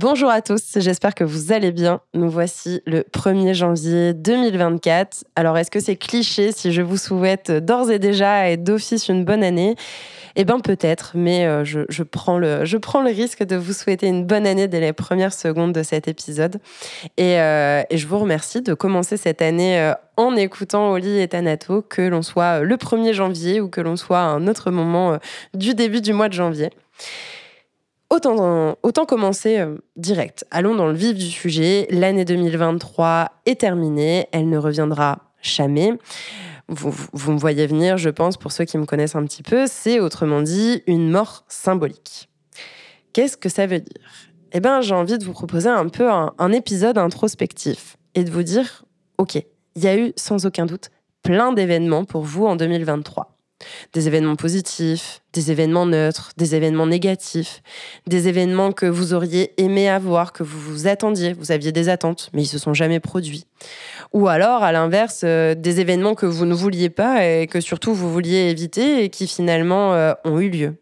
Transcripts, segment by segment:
Bonjour à tous, j'espère que vous allez bien. Nous voici le 1er janvier 2024. Alors est-ce que c'est cliché si je vous souhaite d'ores et déjà et d'office une bonne année? Eh bien peut-être, mais euh, je, prends le, risque de vous souhaiter une bonne année dès les premières secondes de cet épisode. Et, euh, je vous remercie de commencer cette année euh, en écoutant Oli et Tanato, que l'on soit le 1er janvier ou que l'on soit à un autre moment du début du mois de janvier. Autant, autant commencer euh, direct. Allons dans le vif du sujet. L'année 2023 est terminée. Elle ne reviendra jamais. Vous, me voyez venir, je pense, pour ceux qui me connaissent un petit peu. C'est autrement dit une mort symbolique. Qu'est-ce que ça veut dire? Eh bien, j'ai envie de vous proposer un peu un épisode introspectif et de vous dire, OK, il y a eu sans aucun doute plein d'événements pour vous en 2023. Des événements positifs, des événements neutres, des événements négatifs, des événements que vous auriez aimé avoir, que vous vous attendiez, vous aviez des attentes, mais ils se sont jamais produits. Ou alors, à l'inverse, euh, des événements que vous ne vouliez pas et que surtout vous vouliez éviter et qui finalement euh, ont eu lieu.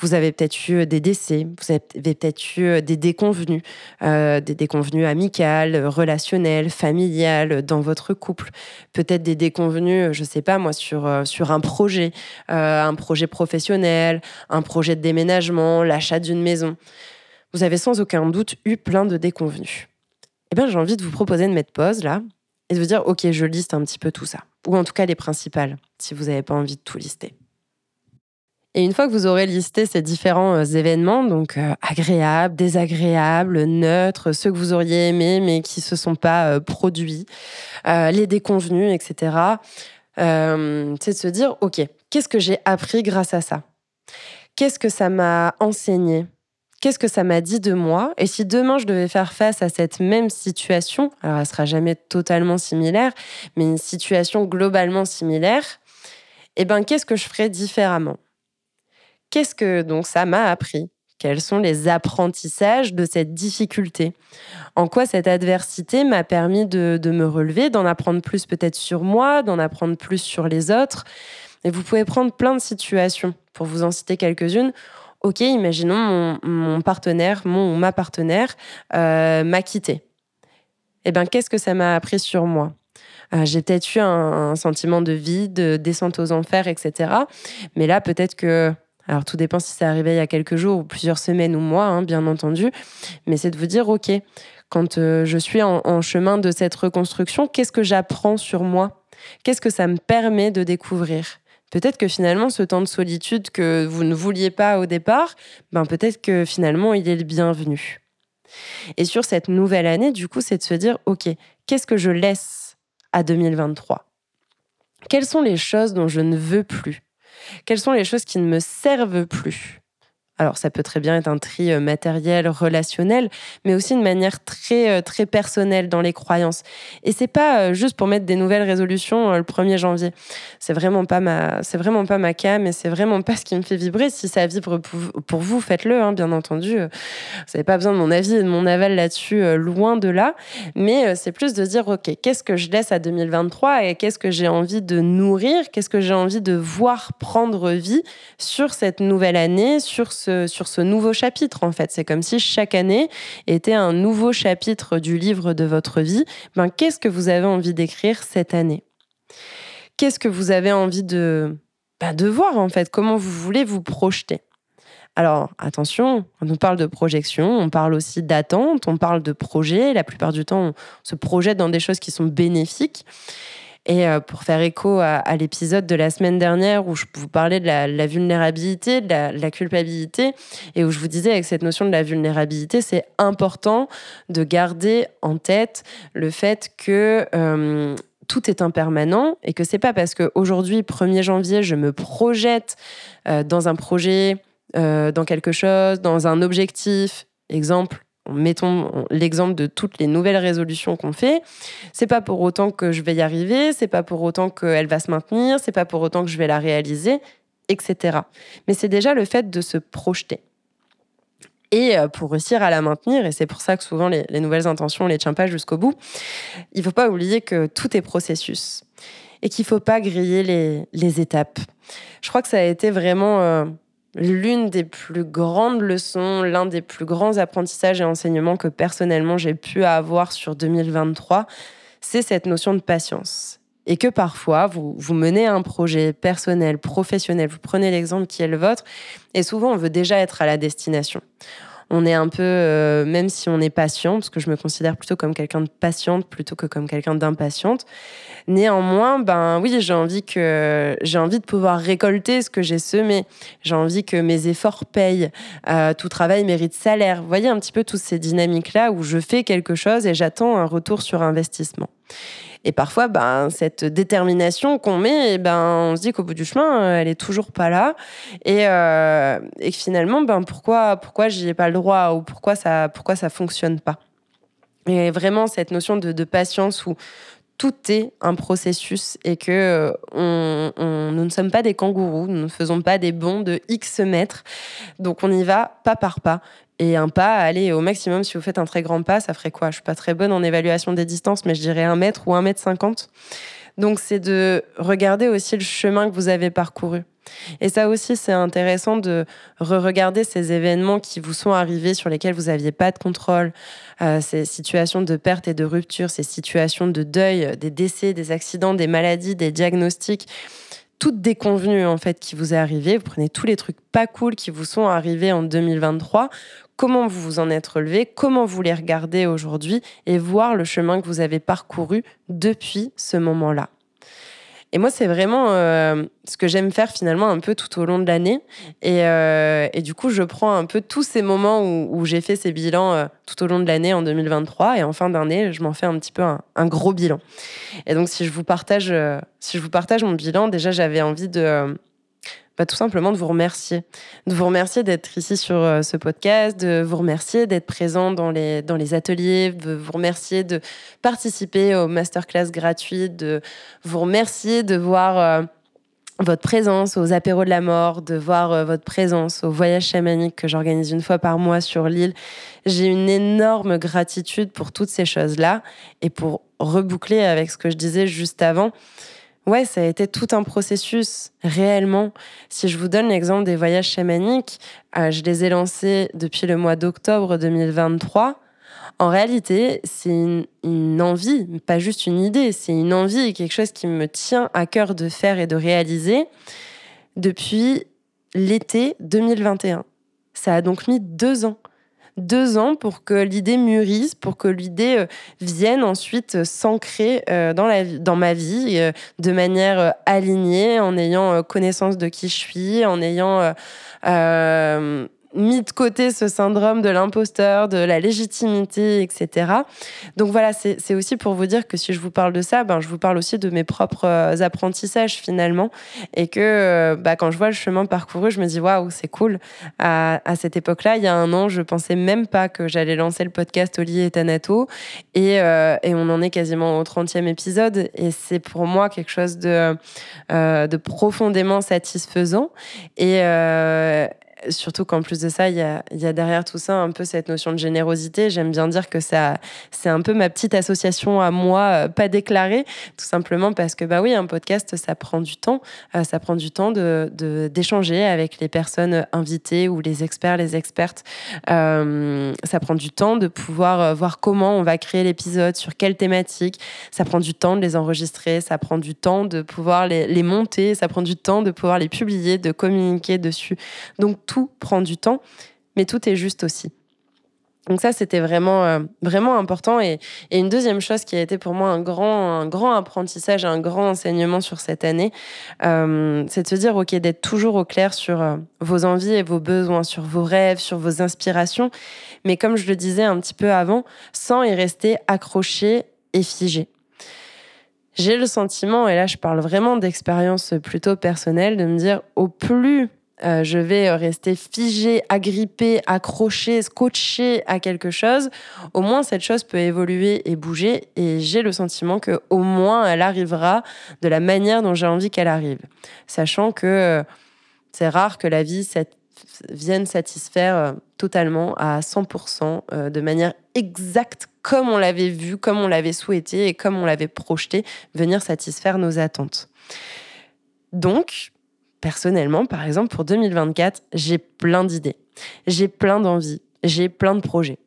Vous avez peut-être eu des décès, vous avez peut-être eu des déconvenus, euh, des déconvenus amicales, relationnels, familiales dans votre couple. Peut-être des déconvenus, je ne sais pas moi, sur, euh, sur un projet, euh, un projet professionnel, un projet de déménagement, l'achat d'une maison. Vous avez sans aucun doute eu plein de déconvenus. Eh bien, j'ai envie de vous proposer de mettre pause là et de vous dire, OK, je liste un petit peu tout ça. Ou en tout cas les principales, si vous n'avez pas envie de tout lister. Et une fois que vous aurez listé ces différents euh, événements, donc euh, agréables, désagréables, neutres, ceux que vous auriez aimés mais qui se sont pas euh, produits, les déconvenus, etc., c'est de se dire, OK, qu'est-ce que j'ai appris grâce à ça? Qu'est-ce que ça m'a enseigné? Qu'est-ce que ça m'a dit de moi? Et si demain je devais faire face à cette même situation, alors elle sera jamais totalement similaire, mais une situation globalement similaire, eh ben qu'est-ce que je ferais différemment? Qu'est-ce que donc ça m'a appris? Quels sont les apprentissages de cette difficulté? En quoi cette adversité m'a permis de, me relever, d'en apprendre plus peut-être sur moi, d'en apprendre plus sur les autres? Et vous pouvez prendre plein de situations. Pour vous en citer quelques-unes, ok, imaginons mon, partenaire, mon ma partenaire euh, m'a quitté. Eh bien, qu'est-ce que ça m'a appris sur moi? Euh, J'ai peut-être eu un, un, sentiment de vide, de descente aux enfers, etc. Mais là, peut-être que alors tout dépend si c'est arrivé il y a quelques jours ou plusieurs semaines ou mois, hein, bien entendu. Mais c'est de vous dire, OK, quand euh, je suis en, chemin de cette reconstruction, qu'est-ce que j'apprends sur moi? Qu'est-ce que ça me permet de découvrir? Peut-être que finalement, ce temps de solitude que vous ne vouliez pas au départ, ben peut-être que finalement, il est le bienvenu. Et sur cette nouvelle année, du coup, c'est de se dire, OK, qu'est-ce que je laisse à 2023 Quelles sont les choses dont je ne veux plus? Quelles sont les choses qui ne me servent plus? Alors ça peut très bien être un tri euh, matériel, relationnel, mais aussi une manière très euh, très personnelle dans les croyances. Et c'est pas euh, juste pour mettre des nouvelles résolutions le 1er janvier. C'est vraiment pas ma c'est vraiment pas ma cam et c'est vraiment pas ce qui me fait vibrer. Si ça vibre pour vous, faites-le, hein, bien entendu. Vous n'avez pas besoin de mon avis et de mon aval là-dessus, loin de là. Mais c'est plus de dire ok, qu'est-ce que je laisse à 2023 et qu'est-ce que j'ai envie de nourrir, qu'est-ce que j'ai envie de voir prendre vie sur cette nouvelle année, sur ce sur ce nouveau chapitre, en fait. C'est comme si chaque année était un nouveau chapitre du livre de votre vie. Ben, qu'est-ce que vous avez envie d'écrire cette année? Qu'est-ce que vous avez envie de, ben, de voir, en fait? Comment vous voulez vous projeter? Alors attention, quand on parle de projection, on parle aussi d'attente, on parle de projet. La plupart du temps, on se projette dans des choses qui sont bénéfiques. Et euh, pour faire écho à, l'épisode de la semaine dernière où je vous parlais de la, vulnérabilité, de la, culpabilité, et où je vous disais avec cette notion de la vulnérabilité, c'est important de garder en tête le fait que euh, tout est impermanent et que c'est pas parce qu'aujourd'hui, 1er janvier, je me projette euh, dans un projet, dans quelque chose, dans un objectif, exemple, mettons l'exemple de toutes les nouvelles résolutions qu'on fait, c'est pas pour autant que je vais y arriver, c'est pas pour autant qu'elle va se maintenir, c'est pas pour autant que je vais la réaliser, etc. Mais c'est déjà le fait de se projeter. Et euh, pour réussir à la maintenir, et c'est pour ça que souvent les, nouvelles intentions, on les tient pas jusqu'au bout, il faut pas oublier que tout est processus et qu'il faut pas griller les, étapes. Je crois que ça a été vraiment euh, l'une des plus grandes leçons, l'un des plus grands apprentissages et enseignements que personnellement j'ai pu avoir sur 2023, c'est cette notion de patience. Et que parfois, vous, vous menez un projet personnel, professionnel, vous prenez l'exemple qui est le vôtre, et souvent on veut déjà être à la destination on est un peu, euh, même si on est patient, parce que je me considère plutôt comme quelqu'un de patiente plutôt que comme quelqu'un d'impatiente. Néanmoins, ben oui, j'ai envie que j'ai envie de pouvoir récolter ce que j'ai semé. J'ai envie que mes efforts payent. Euh, tout travail mérite salaire. Vous voyez un petit peu toutes ces dynamiques là où je fais quelque chose et j'attends un retour sur investissement. Et parfois, ben, cette détermination qu'on met, eh ben, on se dit qu'au bout du chemin, euh, elle est toujours pas là. Et, euh, et finalement, ben, pourquoi, pourquoi j'y ai pas le droit ou pourquoi ça, pourquoi ça fonctionne pas? Et vraiment, cette notion de, patience où tout est un processus et que euh, on, nous ne sommes pas des kangourous, nous ne faisons pas des bonds de X mètres. Donc on y va pas par pas. Et un pas, allez, au maximum, si vous faites un très grand pas, ça ferait quoi? Je suis pas très bonne en évaluation des distances, mais je dirais un mètre ou un mètre cinquante. Donc, c'est de regarder aussi le chemin que vous avez parcouru. Et ça aussi, c'est intéressant de re-regarder ces événements qui vous sont arrivés, sur lesquels vous n'aviez pas de contrôle, euh, ces situations de perte et de rupture, ces situations de deuil, des décès, des accidents, des maladies, des diagnostics toutes déconvenues en fait qui vous est arrivé. Vous prenez tous les trucs pas cool qui vous sont arrivés en 2023 comment vous vous en êtes relevé, comment vous les regardez aujourd'hui? Et voir le chemin que vous avez parcouru depuis ce moment-là. Et moi, c'est vraiment euh, ce que j'aime faire finalement un peu tout au long de l'année. Et, euh, du coup, je prends un peu tous ces moments où, j'ai fait ces bilans euh, tout au long de l'année en 2023. Et en fin d'année, je m'en fais un petit peu un, un, gros bilan. Et donc, si je vous partage, si je vous partage mon bilan, déjà, j'avais envie de bah, tout simplement de vous remercier. De vous remercier d'être ici sur euh, ce podcast, de vous remercier d'être présent dans les, ateliers, de vous remercier de participer aux masterclass gratuits, de vous remercier de voir euh, votre présence aux apéros de la mort, de voir euh, votre présence au voyage chamanique que j'organise une fois par mois sur l'île. J'ai une énorme gratitude pour toutes ces choses-là et pour reboucler avec ce que je disais juste avant. Ouais, ça a été tout un processus, réellement. Si je vous donne l'exemple des voyages chamaniques, euh, je les ai lancés depuis le mois d'octobre 2023. En réalité, c'est une, envie, pas juste une idée, c'est une envie, quelque chose qui me tient à cœur de faire et de réaliser depuis l'été 2021. Ça a donc mis deux ans deux ans pour que l'idée mûrisse, pour que l'idée euh, vienne ensuite s'ancrer euh, dans, la, dans ma vie euh, de manière alignée, en ayant connaissance de qui je suis, en ayant mis de côté ce syndrome de l'imposteur, de la légitimité, etc. Donc voilà, c'est aussi pour vous dire que si je vous parle de ça, ben, je vous parle aussi de mes propres euh, apprentissages finalement. Et que bah, quand je vois le chemin parcouru, je me dis waouh, c'est cool. À, cette époque-là, il y a un an, je pensais même pas que j'allais lancer le podcast Oli et Tanato. Et, euh, et, on en est quasiment au 30e épisode. Et c'est pour moi quelque chose de, de profondément satisfaisant. Et, surtout qu'en plus de ça, il y a, derrière tout ça un peu cette notion de générosité. J'aime bien dire que ça, c'est un peu ma petite association à moi, euh, pas déclarée, tout simplement parce que bah oui, un podcast, ça prend du temps. Euh, ça prend du temps de, d'échanger avec les personnes invitées ou les experts, les expertes. Euh, ça prend du temps de pouvoir voir comment on va créer l'épisode, sur quelle thématique. Ça prend du temps de les enregistrer. Ça prend du temps de pouvoir les, les monter. Ça prend du temps de pouvoir les publier, de communiquer dessus. Donc tout prend du temps, mais tout est juste aussi. Donc ça, c'était vraiment, euh, vraiment important. Et, une deuxième chose qui a été pour moi un grand, un grand apprentissage, un grand enseignement sur cette année, euh, c'est de se dire, OK, d'être toujours au clair sur euh, vos envies et vos besoins, sur vos rêves, sur vos inspirations. Mais comme je le disais un petit peu avant, sans y rester accroché et figé. J'ai le sentiment, et là je parle vraiment d'expérience plutôt personnelle, de me dire, au plus euh, je vais rester figé, agrippé, accroché, scotché à quelque chose, au moins cette chose peut évoluer et bouger et j'ai le sentiment que au moins elle arrivera de la manière dont j'ai envie qu'elle arrive. Sachant que euh, c'est rare que la vie vienne satisfaire euh, totalement à 100% de manière exacte comme on l'avait vu, comme on l'avait souhaité et comme on l'avait projeté, venir satisfaire nos attentes. Donc, personnellement, par exemple, pour 2024, j'ai plein d'idées, j'ai plein d'envies, j'ai plein de projets.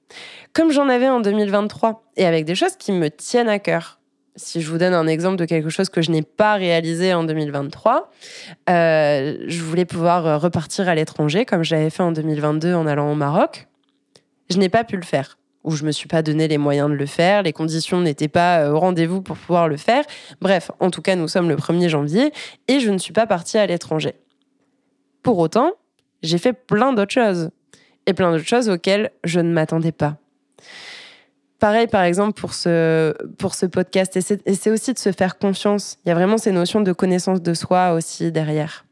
Comme j'en avais en 2023, et avec des choses qui me tiennent à cœur. Si je vous donne un exemple de quelque chose que je n'ai pas réalisé en 2023, euh, je voulais pouvoir repartir à l'étranger comme j'avais fait en 2022 en allant au Maroc. Je n'ai pas pu le faire ou je me suis pas donné les moyens de le faire, les conditions n'étaient pas euh, au rendez-vous pour pouvoir le faire. Bref, en tout cas, nous sommes le 1er janvier et je ne suis pas partie à l'étranger. Pour autant, j'ai fait plein d'autres choses et plein d'autres choses auxquelles je ne m'attendais pas. Pareil, par exemple, pour ce, pour ce podcast, et c'est aussi de se faire confiance. Il y a vraiment ces notions de connaissance de soi aussi derrière.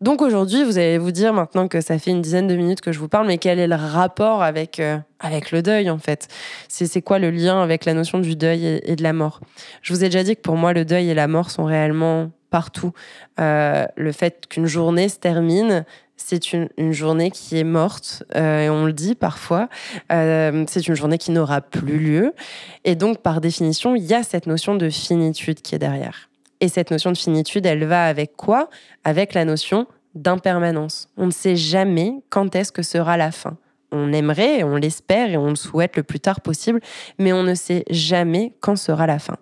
Donc aujourd'hui, vous allez vous dire maintenant que ça fait une dizaine de minutes que je vous parle, mais quel est le rapport avec, euh, avec le deuil en fait? C'est quoi le lien avec la notion du deuil et, de la mort? Je vous ai déjà dit que pour moi, le deuil et la mort sont réellement partout. Euh, le fait qu'une journée se termine, c'est une, journée qui est morte, euh, et on le dit parfois, c'est une journée qui n'aura plus lieu. Et donc, par définition, il y a cette notion de finitude qui est derrière. Et cette notion de finitude, elle va avec quoi? Avec la notion d'impermanence. On ne sait jamais quand est-ce que sera la fin. On aimerait, on l'espère et on le souhaite le plus tard possible, mais on ne sait jamais quand sera la fin.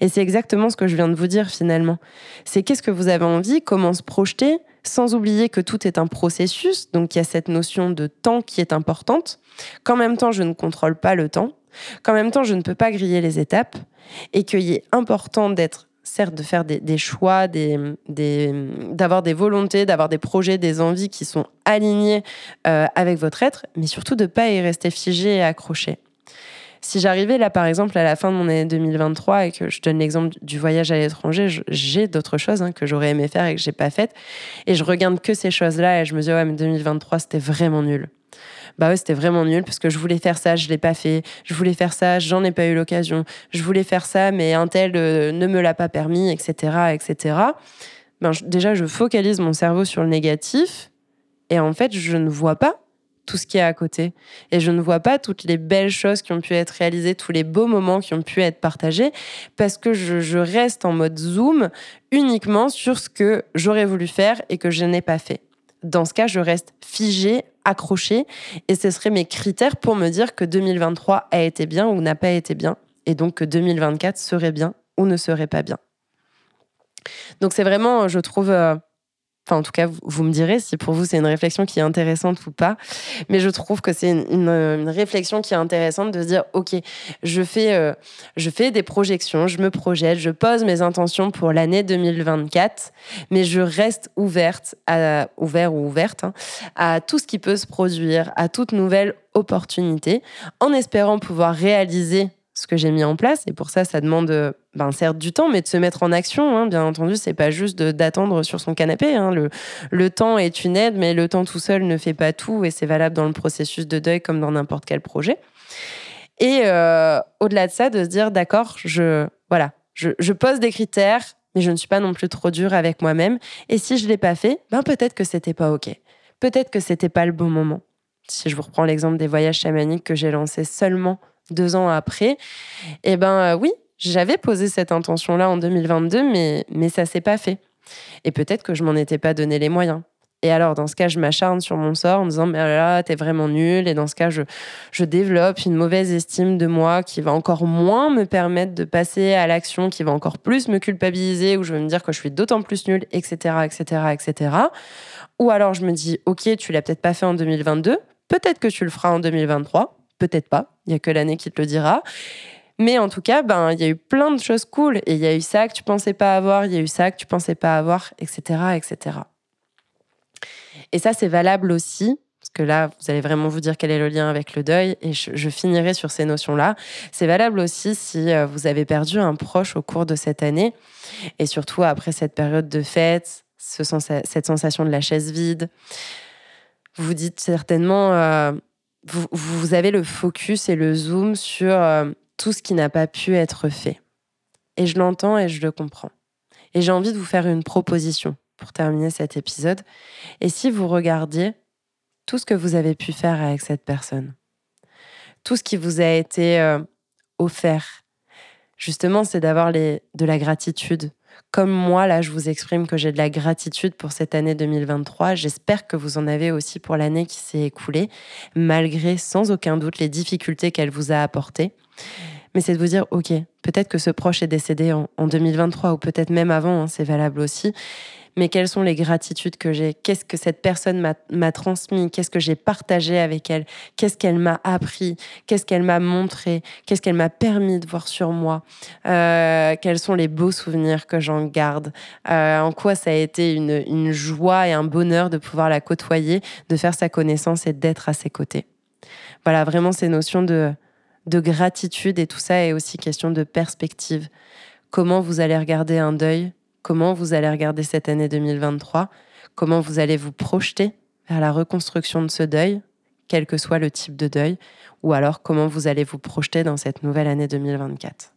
Et c'est exactement ce que je viens de vous dire finalement. C'est qu'est-ce que vous avez envie, comment se projeter, sans oublier que tout est un processus, donc il y a cette notion de temps qui est importante, qu'en même temps je ne contrôle pas le temps, qu'en même temps je ne peux pas griller les étapes, et qu'il est important d'être certes de faire des, choix, d'avoir des, volontés, d'avoir des projets, des envies qui sont alignés euh, avec votre être, mais surtout de ne pas y rester figé et accroché. Si j'arrivais là, par exemple, à la fin de mon année 2023 et que je donne l'exemple du voyage à l'étranger, j'ai d'autres choses hein, que j'aurais aimé faire et que j'ai pas faites. Et je regarde que ces choses-là et je me dis, ouais, mais 2023, c'était vraiment nul bah c'était vraiment nul parce que je voulais faire ça, je l'ai pas fait. Je voulais faire ça, j'en ai pas eu l'occasion. Je voulais faire ça, mais un tel euh, ne me l'a pas permis, etc., etc. Ben, déjà, je focalise mon cerveau sur le négatif et en fait, je ne vois pas tout ce qui est à côté. Et je ne vois pas toutes les belles choses qui ont pu être réalisées, tous les beaux moments qui ont pu être partagés, parce que je, je reste en mode zoom uniquement sur ce que j'aurais voulu faire et que je n'ai pas fait. Dans ce cas, je reste figé accroché et ce seraient mes critères pour me dire que 2023 a été bien ou n'a pas été bien et donc que 2024 serait bien ou ne serait pas bien. Donc c'est vraiment, je trouve, euh, Enfin, en tout cas, vous, me direz si pour vous c'est une réflexion qui est intéressante ou pas. Mais je trouve que c'est une, réflexion qui est intéressante de se dire, ok, je fais, euh, je fais des projections, je me projette, je pose mes intentions pour l'année 2024, mais je reste ouverte, à, ouvert ou ouverte, hein, à tout ce qui peut se produire, à toute nouvelle opportunité, en espérant pouvoir réaliser ce que j'ai mis en place. Et pour ça, ça demande, euh, ben, certes, du temps, mais de se mettre en action. Hein. Bien entendu, c'est pas juste d'attendre sur son canapé. Hein. Le, le, temps est une aide, mais le temps tout seul ne fait pas tout. Et c'est valable dans le processus de deuil comme dans n'importe quel projet. Et euh, au-delà de ça, de se dire, d'accord, je, voilà, je, je, pose des critères, mais je ne suis pas non plus trop dur avec moi-même. Et si je l'ai pas fait, ben peut-être que c'était pas OK. Peut-être que c'était pas le bon moment. Si je vous reprends l'exemple des voyages chamaniques que j'ai lancés seulement deux ans après, eh ben euh, oui, j'avais posé cette intention-là en 2022, mais, mais ça s'est pas fait. Et peut-être que je m'en étais pas donné les moyens. Et alors, dans ce cas, je m'acharne sur mon sort en disant, mais là, t'es vraiment nul. Et dans ce cas, je, je développe une mauvaise estime de moi qui va encore moins me permettre de passer à l'action, qui va encore plus me culpabiliser, où je vais me dire que je suis d'autant plus nul, etc., etc., etc. Ou alors, je me dis, OK, tu l'as peut-être pas fait en 2022. Peut-être que tu le feras en 2023 peut-être pas. Il y a que l'année qui te le dira. Mais en tout cas, ben, il y a eu plein de choses cool. Et il y a eu ça que tu pensais pas avoir, il y a eu ça que tu pensais pas avoir, etc., etc. Et ça, c'est valable aussi, parce que là, vous allez vraiment vous dire quel est le lien avec le deuil, et je, finirai sur ces notions-là. C'est valable aussi si euh, vous avez perdu un proche au cours de cette année, et surtout après cette période de fête, ce, cette sensation de la chaise vide. Vous vous dites certainement, euh, vous, avez le focus et le zoom sur euh, tout ce qui n'a pas pu être fait. Et je l'entends et je le comprends. Et j'ai envie de vous faire une proposition pour terminer cet épisode. Et si vous regardiez tout ce que vous avez pu faire avec cette personne, tout ce qui vous a été euh, offert, justement, c'est d'avoir de la gratitude comme moi, là, je vous exprime que j'ai de la gratitude pour cette année 2023. J'espère que vous en avez aussi pour l'année qui s'est écoulée, malgré sans aucun doute les difficultés qu'elle vous a apportées. Mais c'est de vous dire, OK, peut-être que ce proche est décédé en, 2023 ou peut-être même avant, hein, c'est valable aussi mais quelles sont les gratitudes que j'ai? Qu'est-ce que cette personne m'a transmis? Qu'est-ce que j'ai partagé avec elle? Qu'est-ce qu'elle m'a appris? Qu'est-ce qu'elle m'a montré? Qu'est-ce qu'elle m'a permis de voir sur moi? Euh, Quels sont les beaux souvenirs que j'en garde? Euh, En quoi ça a été une, joie et un bonheur de pouvoir la côtoyer, de faire sa connaissance et d'être à ses côtés? Voilà, vraiment ces notions de, de gratitude et tout ça est aussi question de perspective. Comment vous allez regarder un deuil comment vous allez regarder cette année 2023, comment vous allez vous projeter vers la reconstruction de ce deuil, quel que soit le type de deuil, ou alors comment vous allez vous projeter dans cette nouvelle année 2024.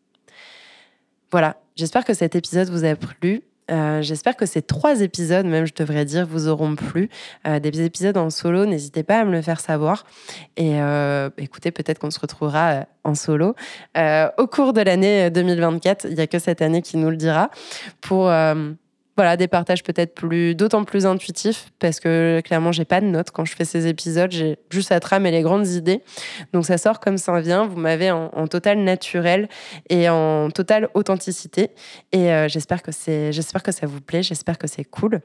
Voilà, j'espère que cet épisode vous a plu. Euh, j'espère que ces trois épisodes, même je devrais dire, vous auront plu. Euh, des épisodes en solo, n'hésitez pas à me le faire savoir. Et euh, écoutez, peut-être qu'on se retrouvera en solo au cours de l'année 2024. Il n'y a que cette année qui nous le dira pour voilà, des partages peut-être plus, d'autant plus intuitifs parce que clairement, j'ai pas de notes quand je fais ces épisodes. J'ai juste à tramer les grandes idées. Donc ça sort comme ça vient. Vous m'avez en, total naturel et en totale authenticité. Et euh, j'espère que c'est, j'espère que ça vous plaît. J'espère que c'est cool.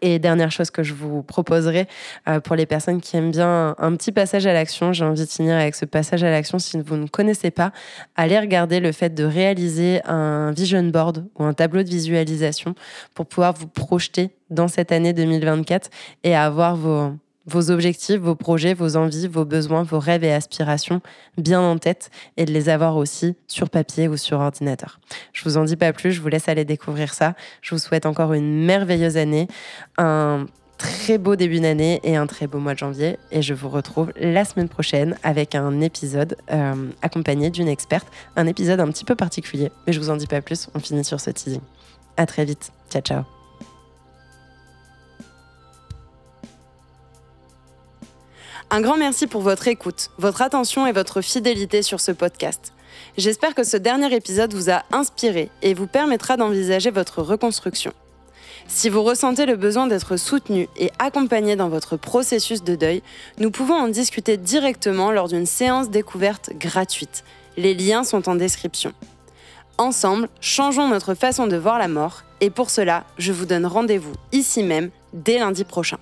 Et dernière chose que je vous proposerai euh, pour les personnes qui aiment bien un petit passage à l'action, j'ai envie de finir avec ce passage à l'action. Si vous ne connaissez pas, allez regarder le fait de réaliser un vision board ou un tableau de visualisation pour pouvoir vous projeter dans cette année 2024 et avoir vos, vos objectifs, vos projets, vos envies, vos besoins, vos rêves et aspirations bien en tête et de les avoir aussi sur papier ou sur ordinateur. Je vous en dis pas plus, je vous laisse aller découvrir ça. Je vous souhaite encore une merveilleuse année, un très beau début d'année et un très beau mois de janvier. Et je vous retrouve la semaine prochaine avec un épisode euh, accompagné d'une experte, un épisode un petit peu particulier. Mais je vous en dis pas plus, on finit sur ce teasing. À très vite. Ciao, ciao. Un grand merci pour votre écoute, votre attention et votre fidélité sur ce podcast. J'espère que ce dernier épisode vous a inspiré et vous permettra d'envisager votre reconstruction. Si vous ressentez le besoin d'être soutenu et accompagné dans votre processus de deuil, nous pouvons en discuter directement lors d'une séance découverte gratuite. Les liens sont en description. Ensemble, changeons notre façon de voir la mort et pour cela, je vous donne rendez-vous ici même dès lundi prochain.